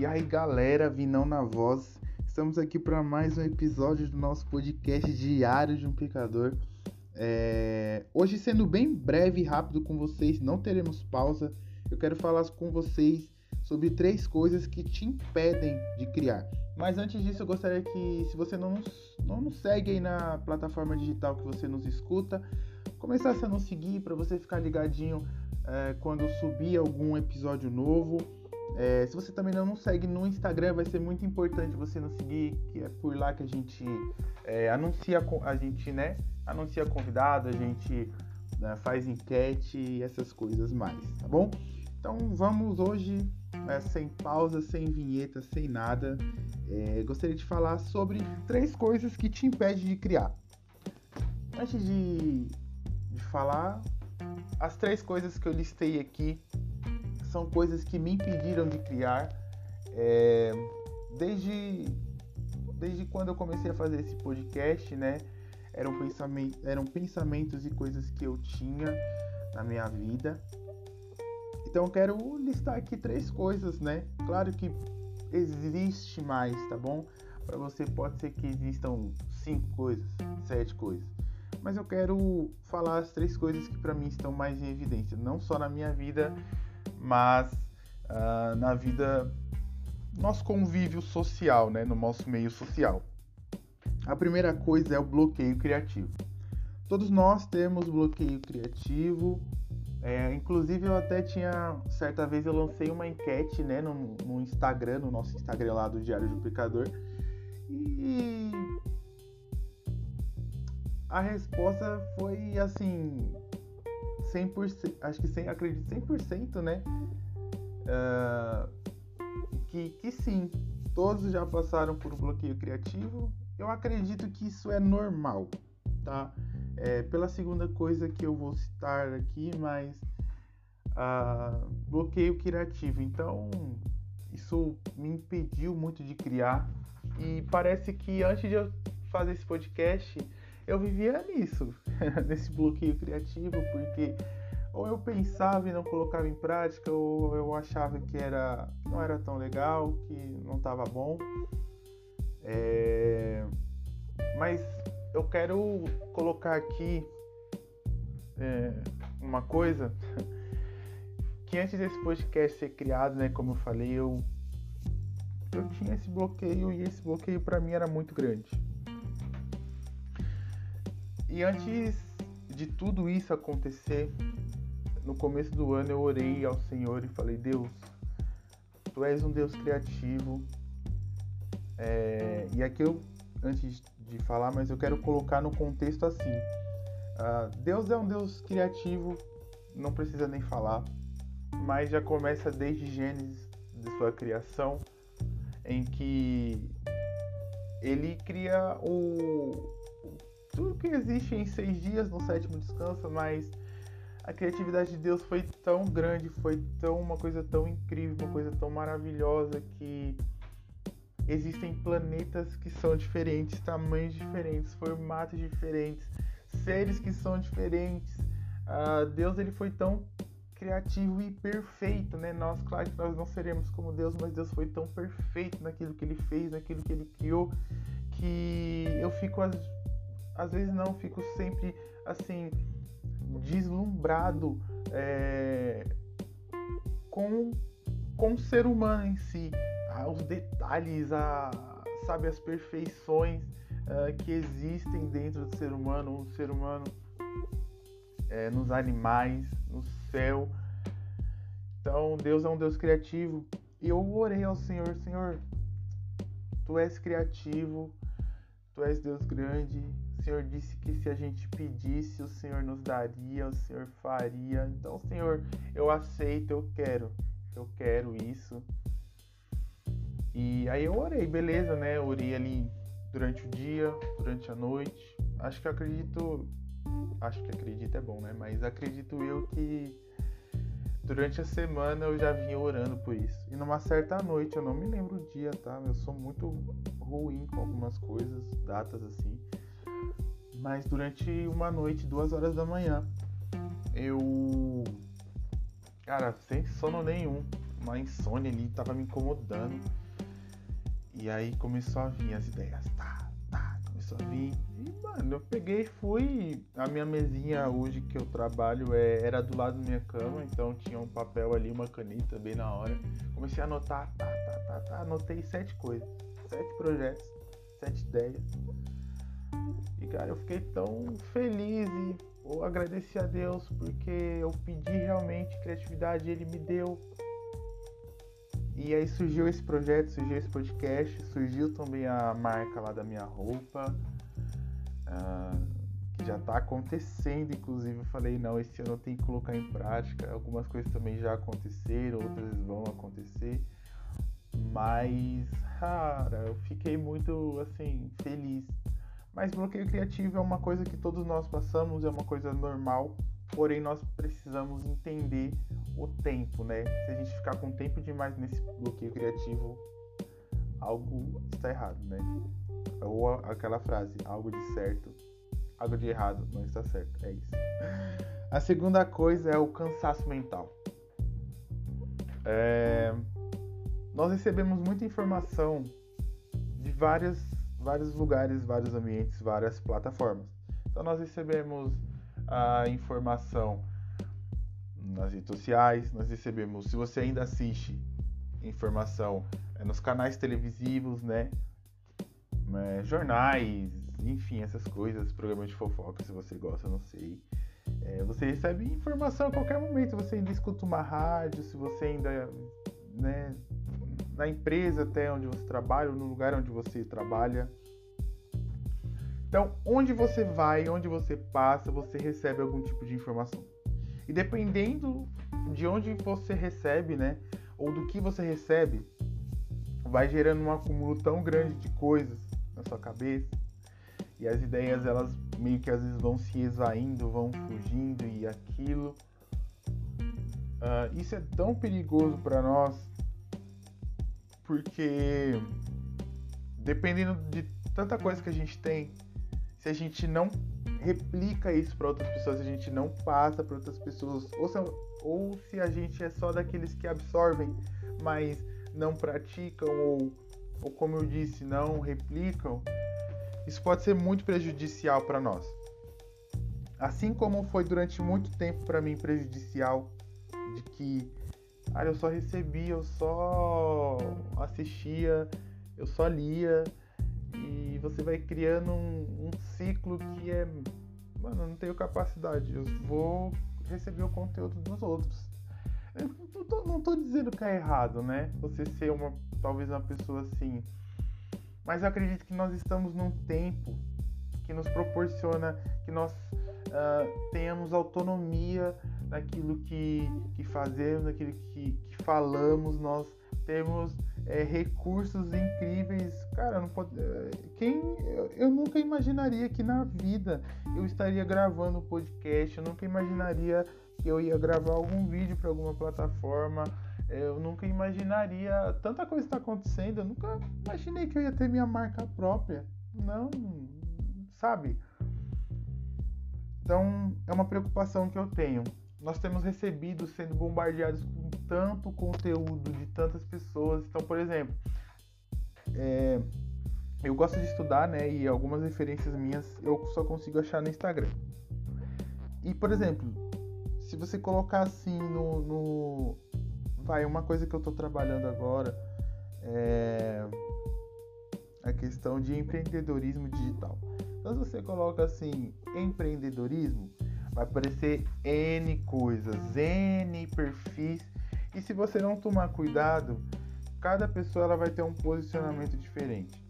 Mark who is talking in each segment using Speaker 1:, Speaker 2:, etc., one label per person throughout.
Speaker 1: E aí galera, Vinão na voz, estamos aqui para mais um episódio do nosso podcast Diário de um Pecador. É... Hoje, sendo bem breve e rápido com vocês, não teremos pausa. Eu quero falar com vocês sobre três coisas que te impedem de criar. Mas antes disso, eu gostaria que, se você não, não nos segue aí na plataforma digital que você nos escuta, começasse a nos seguir para você ficar ligadinho é, quando subir algum episódio novo. É, se você também não nos segue no Instagram, vai ser muito importante você nos seguir, que é por lá que a gente é, anuncia a gente, né? Anuncia convidado, a gente né, faz enquete e essas coisas mais, tá bom? Então vamos hoje, é, sem pausa, sem vinheta, sem nada. É, gostaria de falar sobre três coisas que te impedem de criar. Antes de, de falar, as três coisas que eu listei aqui são coisas que me impediram de criar é, desde, desde quando eu comecei a fazer esse podcast, né? Eram, pensamento, eram pensamentos e coisas que eu tinha na minha vida. Então eu quero listar aqui três coisas, né? Claro que existe mais, tá bom? Para você pode ser que existam cinco coisas, sete coisas mas eu quero falar as três coisas que para mim estão mais em evidência, não só na minha vida, mas uh, na vida, nosso convívio social, né, no nosso meio social. A primeira coisa é o bloqueio criativo. Todos nós temos bloqueio criativo. É, inclusive eu até tinha certa vez eu lancei uma enquete, né, no, no Instagram, no nosso Instagram lá do Diário do e a resposta foi assim 100%, acho que 100, acredito 100%, né? Uh, que, que sim, todos já passaram por bloqueio criativo. Eu acredito que isso é normal, tá? É, pela segunda coisa que eu vou citar aqui, mas uh, bloqueio criativo. Então, isso me impediu muito de criar. E parece que antes de eu fazer esse podcast, eu vivia nisso, nesse bloqueio criativo, porque ou eu pensava e não colocava em prática, ou eu achava que era não era tão legal, que não estava bom. É... Mas eu quero colocar aqui é, uma coisa que antes desse podcast ser criado, né, como eu falei, eu eu tinha esse bloqueio e esse bloqueio para mim era muito grande. E antes de tudo isso acontecer, no começo do ano eu orei ao Senhor e falei: Deus, Tu és um Deus criativo. É, e aqui eu, antes de falar, mas eu quero colocar no contexto assim: uh, Deus é um Deus criativo, não precisa nem falar, mas já começa desde Gênesis de sua criação, em que ele cria o, tudo que existe em seis dias no sétimo descanso, mas a criatividade de Deus foi tão grande, foi tão uma coisa tão incrível, uma coisa tão maravilhosa que existem planetas que são diferentes, tamanhos diferentes, formatos diferentes, seres que são diferentes. Uh, Deus ele foi tão criativo e perfeito, né? Nós, claro que nós não seremos como Deus, mas Deus foi tão perfeito naquilo que ele fez, naquilo que ele criou, que eu fico às vezes não, fico sempre assim, deslumbrado é, com, com o ser humano em si, ah, os detalhes, a, sabe, as perfeições uh, que existem dentro do ser humano, o ser humano é, nos animais, no céu. Então Deus é um Deus criativo. E eu orei ao Senhor, Senhor, Tu és criativo, Tu és Deus grande, Senhor disse que se a gente pedisse, o Senhor nos daria, o Senhor faria. Então, Senhor, eu aceito, eu quero. Eu quero isso. E aí eu orei, beleza, né? Eu orei ali durante o dia, durante a noite. Acho que acredito. Acho que acredito é bom, né? Mas acredito eu que durante a semana eu já vinha orando por isso. E numa certa noite, eu não me lembro o dia, tá? Eu sou muito ruim com algumas coisas, datas assim. Mas durante uma noite, duas horas da manhã, eu. Cara, sem sono nenhum. uma insônia ali, tava me incomodando. E aí começou a vir as ideias, tá, tá, começou a vir. E, mano, eu peguei e fui. A minha mesinha hoje que eu trabalho é, era do lado da minha cama, então tinha um papel ali, uma caneta bem na hora. Comecei a anotar, tá, tá, tá, tá. Anotei sete coisas, sete projetos, sete ideias. E cara, eu fiquei tão feliz e eu agradeci a Deus porque eu pedi realmente criatividade e Ele me deu. E aí surgiu esse projeto, surgiu esse podcast, surgiu também a marca lá da minha roupa, uh, que já está acontecendo, inclusive eu falei, não, esse ano eu tenho que colocar em prática. Algumas coisas também já aconteceram, outras vão acontecer. Mas, cara, eu fiquei muito assim, feliz mas bloqueio criativo é uma coisa que todos nós passamos, é uma coisa normal, porém nós precisamos entender o tempo, né? Se a gente ficar com tempo demais nesse bloqueio criativo, algo está errado, né? Ou aquela frase, algo de certo, algo de errado não está certo, é isso. A segunda coisa é o cansaço mental. É... Nós recebemos muita informação de várias vários lugares, vários ambientes, várias plataformas. Então nós recebemos a informação nas redes sociais, nós recebemos, se você ainda assiste, informação é, nos canais televisivos, né? É, jornais, enfim, essas coisas, programas de fofoca, se você gosta, não sei. É, você recebe informação a qualquer momento, você ainda escuta uma rádio, se você ainda, né, na empresa até onde você trabalha, ou no lugar onde você trabalha. Então, onde você vai, onde você passa, você recebe algum tipo de informação. E dependendo de onde você recebe, né, ou do que você recebe, vai gerando um acúmulo tão grande de coisas na sua cabeça. E as ideias, elas meio que às vezes vão se esvaindo, vão fugindo e aquilo. Uh, isso é tão perigoso para nós porque dependendo de tanta coisa que a gente tem, se a gente não replica isso para outras pessoas, se a gente não passa para outras pessoas, ou se, ou se a gente é só daqueles que absorvem, mas não praticam, ou, ou como eu disse, não replicam, isso pode ser muito prejudicial para nós. Assim como foi durante muito tempo para mim prejudicial de que ah, eu só recebia, eu só assistia, eu só lia. E você vai criando um, um ciclo que é. Mano, eu não tenho capacidade. Eu vou receber o conteúdo dos outros. Eu não tô, não tô dizendo que é errado, né? Você ser uma. Talvez uma pessoa assim. Mas eu acredito que nós estamos num tempo que nos proporciona que nós uh, tenhamos autonomia naquilo que, que fazemos, naquilo que, que falamos, nós temos é, recursos incríveis. Cara, não pode, é, quem eu, eu, nunca imaginaria que na vida eu estaria gravando um podcast, eu nunca imaginaria que eu ia gravar algum vídeo para alguma plataforma. Eu nunca imaginaria tanta coisa está acontecendo. Eu nunca imaginei que eu ia ter minha marca própria. Não, sabe? Então é uma preocupação que eu tenho nós temos recebido sendo bombardeados com tanto conteúdo de tantas pessoas. Então, por exemplo, é, eu gosto de estudar, né? E algumas referências minhas eu só consigo achar no Instagram. E, por exemplo, se você colocar assim no, no vai uma coisa que eu estou trabalhando agora é a questão de empreendedorismo digital. Então, se você coloca assim empreendedorismo, vai aparecer N coisas, N perfis. E se você não tomar cuidado, cada pessoa ela vai ter um posicionamento diferente.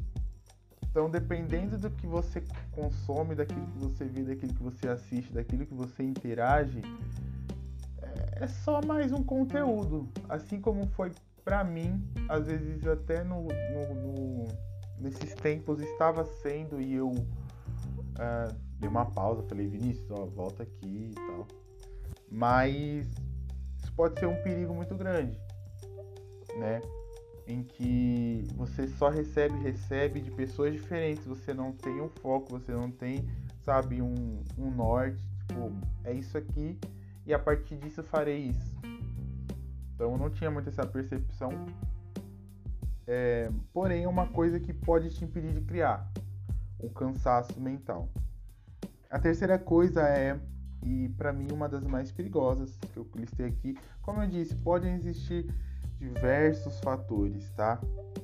Speaker 1: Então, dependendo do que você consome, daquilo que você vê, daquilo que você assiste, daquilo que você interage, é só mais um conteúdo. Assim como foi para mim, às vezes até no, no, no, nesses tempos estava sendo e eu uh, dei uma pausa, falei, Vinícius, ó, volta aqui e tal. Mas isso pode ser um perigo muito grande, né? Em que você só recebe, recebe de pessoas diferentes, você não tem um foco, você não tem, sabe, um, um norte, tipo, é isso aqui e a partir disso eu farei isso. Então eu não tinha muito essa percepção. É, porém, é uma coisa que pode te impedir de criar o cansaço mental. A terceira coisa é, e para mim uma das mais perigosas que eu listei aqui, como eu disse, podem existir diversos fatores, tá?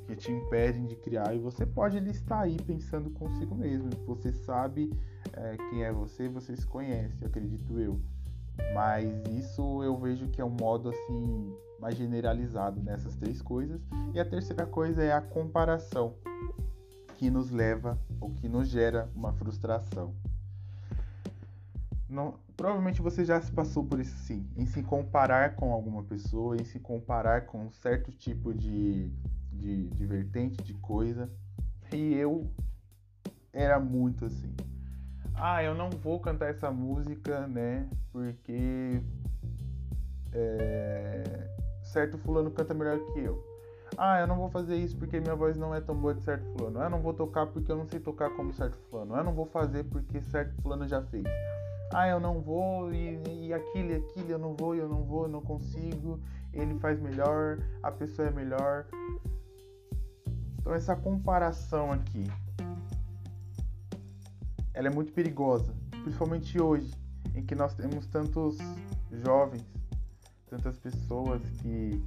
Speaker 1: Que te impedem de criar e você pode listar aí pensando consigo mesmo. Você sabe é, quem é você, você se conhece, acredito eu. Mas isso eu vejo que é um modo assim mais generalizado nessas três coisas. E a terceira coisa é a comparação, que nos leva ou que nos gera uma frustração. Não, provavelmente você já se passou por isso sim, em se comparar com alguma pessoa, em se comparar com um certo tipo de, de, de vertente de coisa. E eu era muito assim. Ah, eu não vou cantar essa música, né? Porque é, certo fulano canta melhor que eu. Ah, eu não vou fazer isso porque minha voz não é tão boa de certo fulano. Eu não vou tocar porque eu não sei tocar como certo fulano. Eu não vou fazer porque certo fulano já fez. Ah, eu não vou e, e aquilo e aquilo, eu não vou, eu não vou, eu não consigo. Ele faz melhor, a pessoa é melhor. Então essa comparação aqui, ela é muito perigosa, principalmente hoje, em que nós temos tantos jovens tantas pessoas que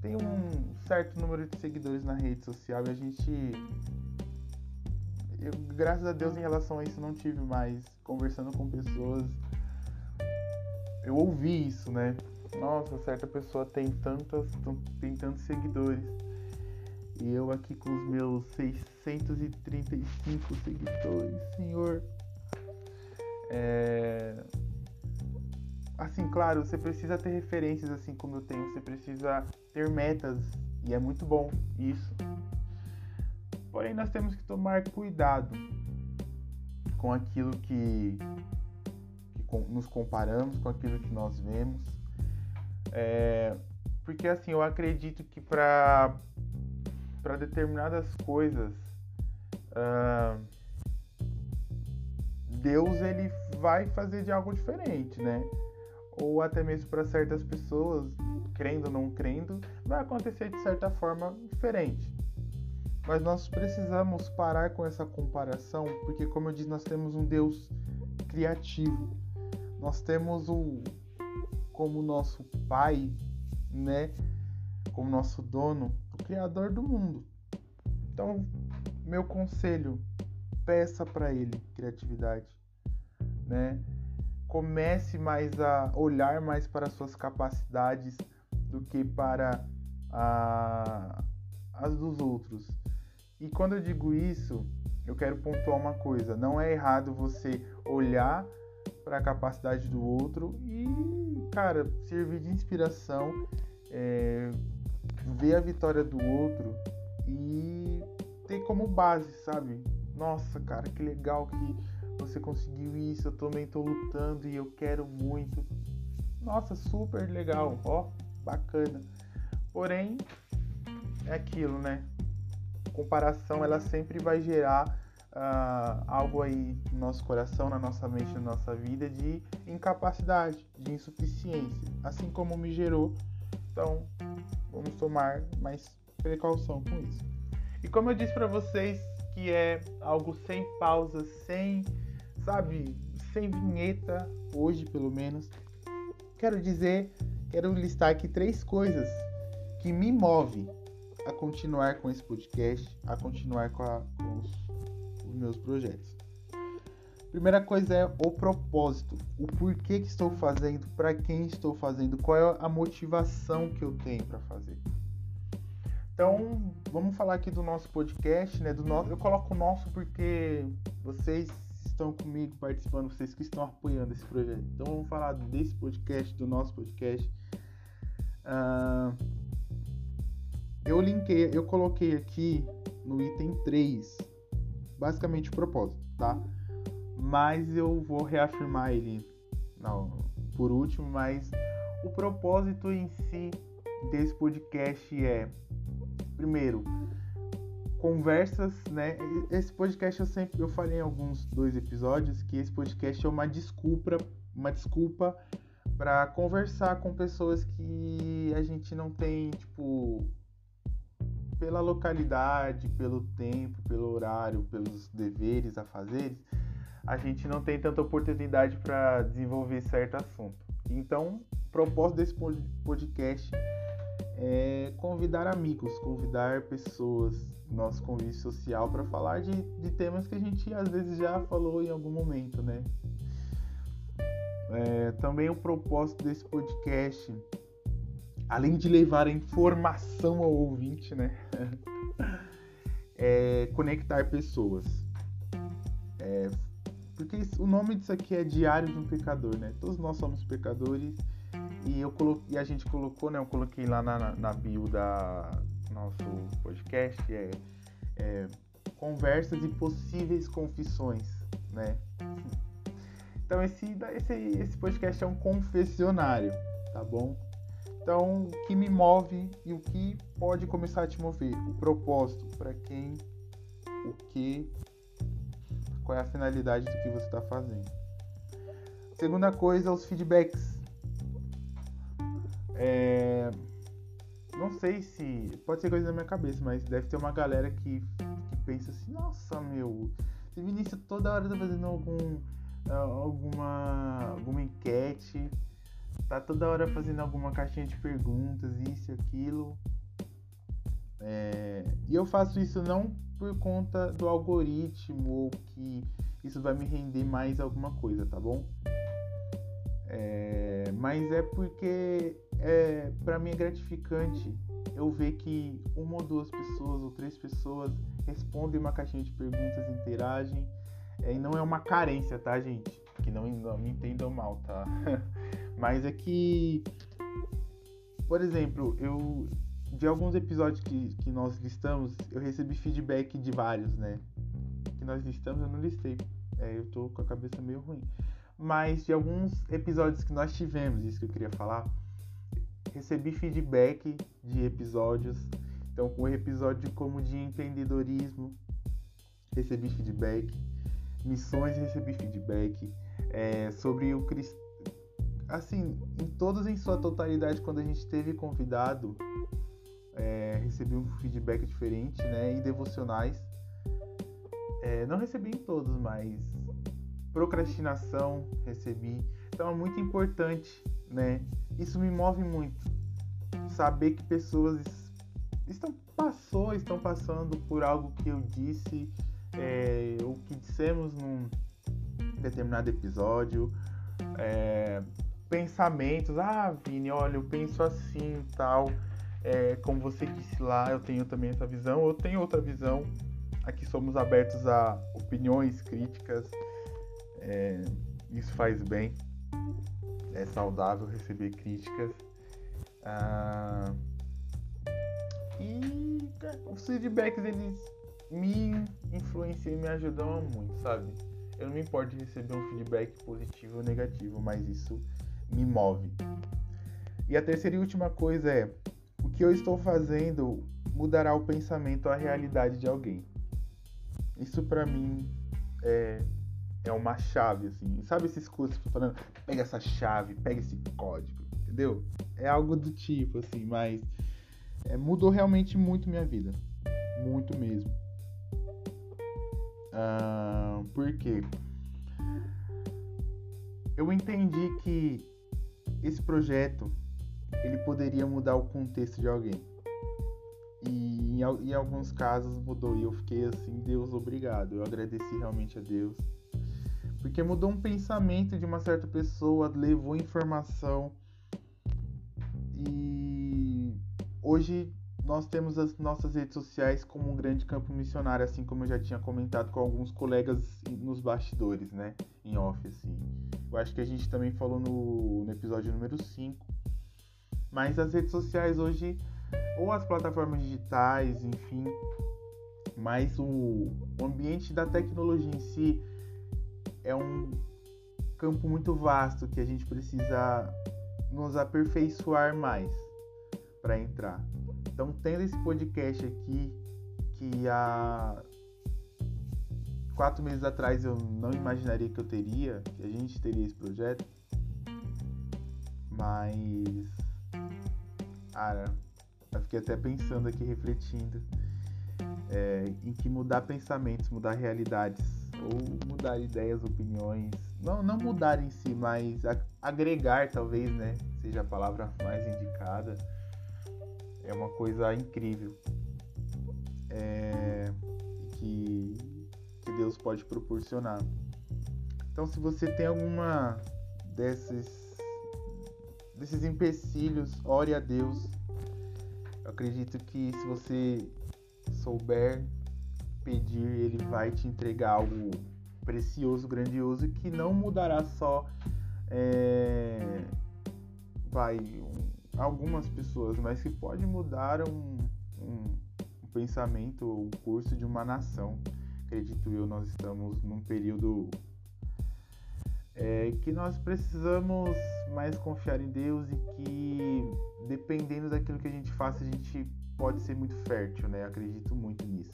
Speaker 1: têm um certo número de seguidores na rede social e a gente. Eu, graças a Deus, em relação a isso, não tive mais conversando com pessoas. Eu ouvi isso, né? Nossa, certa pessoa tem tantas, tem tantos seguidores. E eu aqui com os meus 635 seguidores, senhor. É, assim, claro, você precisa ter referências assim como eu tenho, você precisa ter metas e é muito bom isso. Porém, nós temos que tomar cuidado com aquilo que, que nos comparamos, com aquilo que nós vemos. É, porque assim, eu acredito que para determinadas coisas uh, Deus ele vai fazer de algo diferente, né? ou até mesmo para certas pessoas, crendo ou não crendo, vai acontecer de certa forma diferente. Mas nós precisamos parar com essa comparação, porque como eu disse, nós temos um Deus criativo. Nós temos o como nosso pai, né, como nosso dono, o criador do mundo. Então, meu conselho, peça para ele criatividade, né? comece mais a olhar mais para suas capacidades do que para a, as dos outros. E quando eu digo isso, eu quero pontuar uma coisa: não é errado você olhar para a capacidade do outro e, cara, servir de inspiração, é, ver a vitória do outro e ter como base, sabe? Nossa, cara, que legal que você conseguiu isso, eu também tô lutando e eu quero muito. Nossa, super legal, ó, bacana. Porém, é aquilo, né? Comparação, ela sempre vai gerar uh, algo aí no nosso coração, na nossa mente, na nossa vida de incapacidade, de insuficiência, assim como me gerou. Então, vamos tomar mais precaução com isso. E como eu disse para vocês, que é algo sem pausa, sem sabe, sem vinheta, hoje pelo menos. Quero dizer, quero listar aqui três coisas que me movem a continuar com esse podcast, a continuar com, a, com os, os, meus projetos. Primeira coisa é o propósito, o porquê que estou fazendo, para quem estou fazendo, qual é a motivação que eu tenho para fazer. Então, vamos falar aqui do nosso podcast, né? Do nosso, eu coloco o nosso porque vocês estão comigo participando, vocês que estão apoiando esse projeto. Então vamos falar desse podcast, do nosso podcast. Uh, eu linkei, eu coloquei aqui no item 3, basicamente o propósito, tá? Mas eu vou reafirmar ele não, por último, mas o propósito em si desse podcast é primeiro conversas, né? Esse podcast eu sempre eu falei em alguns dois episódios que esse podcast é uma desculpa, uma desculpa para conversar com pessoas que a gente não tem, tipo, pela localidade, pelo tempo, pelo horário, pelos deveres a fazer, a gente não tem tanta oportunidade para desenvolver certo assunto. Então, o propósito desse podcast é convidar amigos, convidar pessoas, nosso convívio social, para falar de, de temas que a gente às vezes já falou em algum momento, né? É, também o propósito desse podcast, além de levar a informação ao ouvinte, né? é conectar pessoas. É, porque o nome disso aqui é Diário de um Pecador, né? Todos nós somos pecadores e, eu colo... e a gente colocou, né? Eu coloquei lá na, na bio da nosso podcast é, é conversas e possíveis confissões, né? Então esse, esse, esse podcast é um confessionário, tá bom? Então, o que me move e o que pode começar a te mover? O propósito, para quem, o que, qual é a finalidade do que você está fazendo. Segunda coisa, os feedbacks. É... Não sei se. Pode ser coisa da minha cabeça, mas deve ter uma galera que, que pensa assim: nossa, meu, esse Vinícius toda hora tá fazendo algum alguma, alguma enquete, tá toda hora fazendo alguma caixinha de perguntas, isso e aquilo. É, e eu faço isso não por conta do algoritmo ou que isso vai me render mais alguma coisa, tá bom? É, mas é porque é, para mim é gratificante eu ver que uma ou duas pessoas ou três pessoas respondem uma caixinha de perguntas, interagem é, e não é uma carência, tá, gente? Que não, não me entendam mal, tá? Mas é que, por exemplo, eu de alguns episódios que, que nós listamos, eu recebi feedback de vários, né? Que nós listamos, eu não listei. É, eu tô com a cabeça meio ruim. Mas de alguns episódios que nós tivemos, isso que eu queria falar, recebi feedback de episódios. Então, com o episódio como de empreendedorismo, recebi feedback missões recebi feedback é, sobre o cristão. Assim, em todos em sua totalidade, quando a gente teve convidado, é, recebi um feedback diferente, né? E devocionais. É, não recebi em todos, mas procrastinação recebi. Então é muito importante, né? Isso me move muito. Saber que pessoas estão passou, estão passando por algo que eu disse é, o que dissemos num determinado episódio, é, pensamentos, ah, Vini, olha, eu penso assim tal. É, como você disse lá, eu tenho também essa visão, eu tenho outra visão. Aqui somos abertos a opiniões, críticas. É, isso faz bem. É saudável receber críticas. Ah, e os feedbacks eles me influenciam e me ajudam muito, sabe? Eu não me importo de receber um feedback positivo ou negativo, mas isso me move. E a terceira e última coisa é: o que eu estou fazendo mudará o pensamento, a realidade de alguém. Isso para mim é, é uma chave, assim. Sabe esses cursos que falando? Pega essa chave, pega esse código, entendeu? É algo do tipo, assim, mas é, mudou realmente muito minha vida. Muito mesmo. Uh, por quê? Eu entendi que esse projeto ele poderia mudar o contexto de alguém. E em, em, alguns casos mudou. E eu fiquei assim, Deus, obrigado. Eu agradeci realmente a Deus. Porque mudou um pensamento de uma certa pessoa, levou informação. E hoje nós temos as nossas redes sociais como um grande campo missionário, assim como eu já tinha comentado com alguns colegas nos bastidores, né? Em off, assim. Eu acho que a gente também falou no, no episódio número 5. Mas as redes sociais hoje, ou as plataformas digitais, enfim, mas o, ambiente da tecnologia em si é um campo muito vasto que a gente precisa nos aperfeiçoar mais para entrar. Então, tendo esse podcast aqui, que há quatro meses atrás eu não imaginaria que eu teria, que a gente teria esse projeto, mas Cara, eu fiquei até pensando aqui, refletindo, é, em que mudar pensamentos, mudar realidades, ou mudar ideias, opiniões, não, não mudar em si, mas agregar talvez, né? Seja a palavra mais indicada. É uma coisa incrível. É, Deus pode proporcionar. Então, se você tem alguma desses, desses empecilhos, ore a Deus. Eu acredito que se você souber pedir, Ele vai te entregar algo precioso, grandioso, que não mudará só é, vai um, algumas pessoas, mas que pode mudar um, um, um pensamento, o curso de uma nação. Acredito eu, nós estamos num período é, que nós precisamos mais confiar em Deus e que dependendo daquilo que a gente faça, a gente pode ser muito fértil, né? Acredito muito nisso.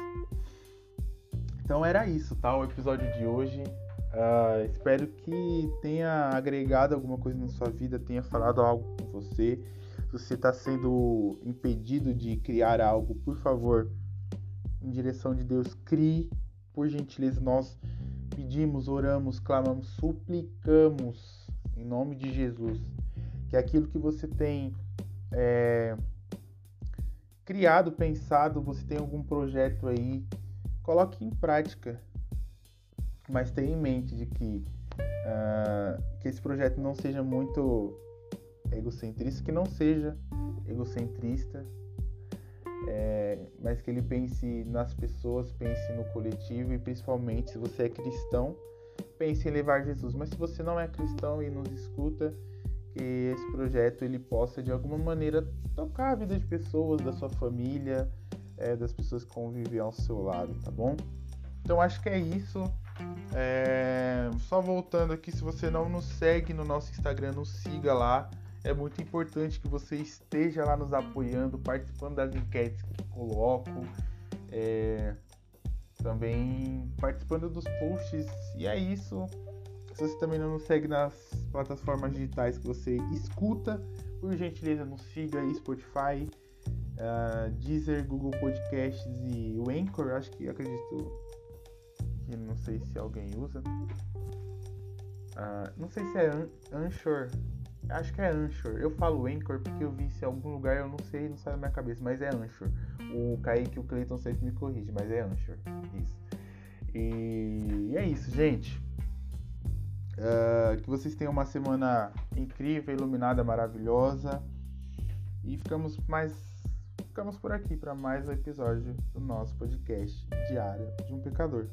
Speaker 1: Então era isso, tá? O episódio de hoje. Uh, espero que tenha agregado alguma coisa na sua vida, tenha falado algo com você. Se você está sendo impedido de criar algo, por favor, em direção de Deus, crie. Por gentileza, nós pedimos, oramos, clamamos, suplicamos em nome de Jesus que aquilo que você tem é, criado, pensado, você tem algum projeto aí, coloque em prática. Mas tenha em mente de que, uh, que esse projeto não seja muito egocentrista, que não seja egocentrista, é, mas que ele pense nas pessoas, pense no coletivo e principalmente se você é cristão, pense em levar Jesus. Mas se você não é cristão e nos escuta, que esse projeto ele possa de alguma maneira tocar a vida de pessoas, da sua família, é, das pessoas que convivem ao seu lado, tá bom? Então acho que é isso. É... Só voltando aqui, se você não nos segue no nosso Instagram, nos siga lá. É muito importante que você esteja lá nos apoiando, participando das enquetes que coloco, é, também participando dos posts. E é isso. Se você também não nos segue nas plataformas digitais que você escuta, por gentileza, nos siga Spotify, uh, Deezer, Google Podcasts e o Anchor. Acho que acredito que não sei se alguém usa. Uh, não sei se é Anchor Acho que é Anchor. Eu falo Anchor porque eu vi isso em algum lugar, eu não sei, não sai da minha cabeça, mas é Anchor. O Kaique e o Cleiton sempre me corrigem, mas é Anchor. Isso. E é isso, gente. Uh, que vocês tenham uma semana incrível, iluminada, maravilhosa. E ficamos mais. Ficamos por aqui para mais um episódio do nosso podcast Diário de um Pecador.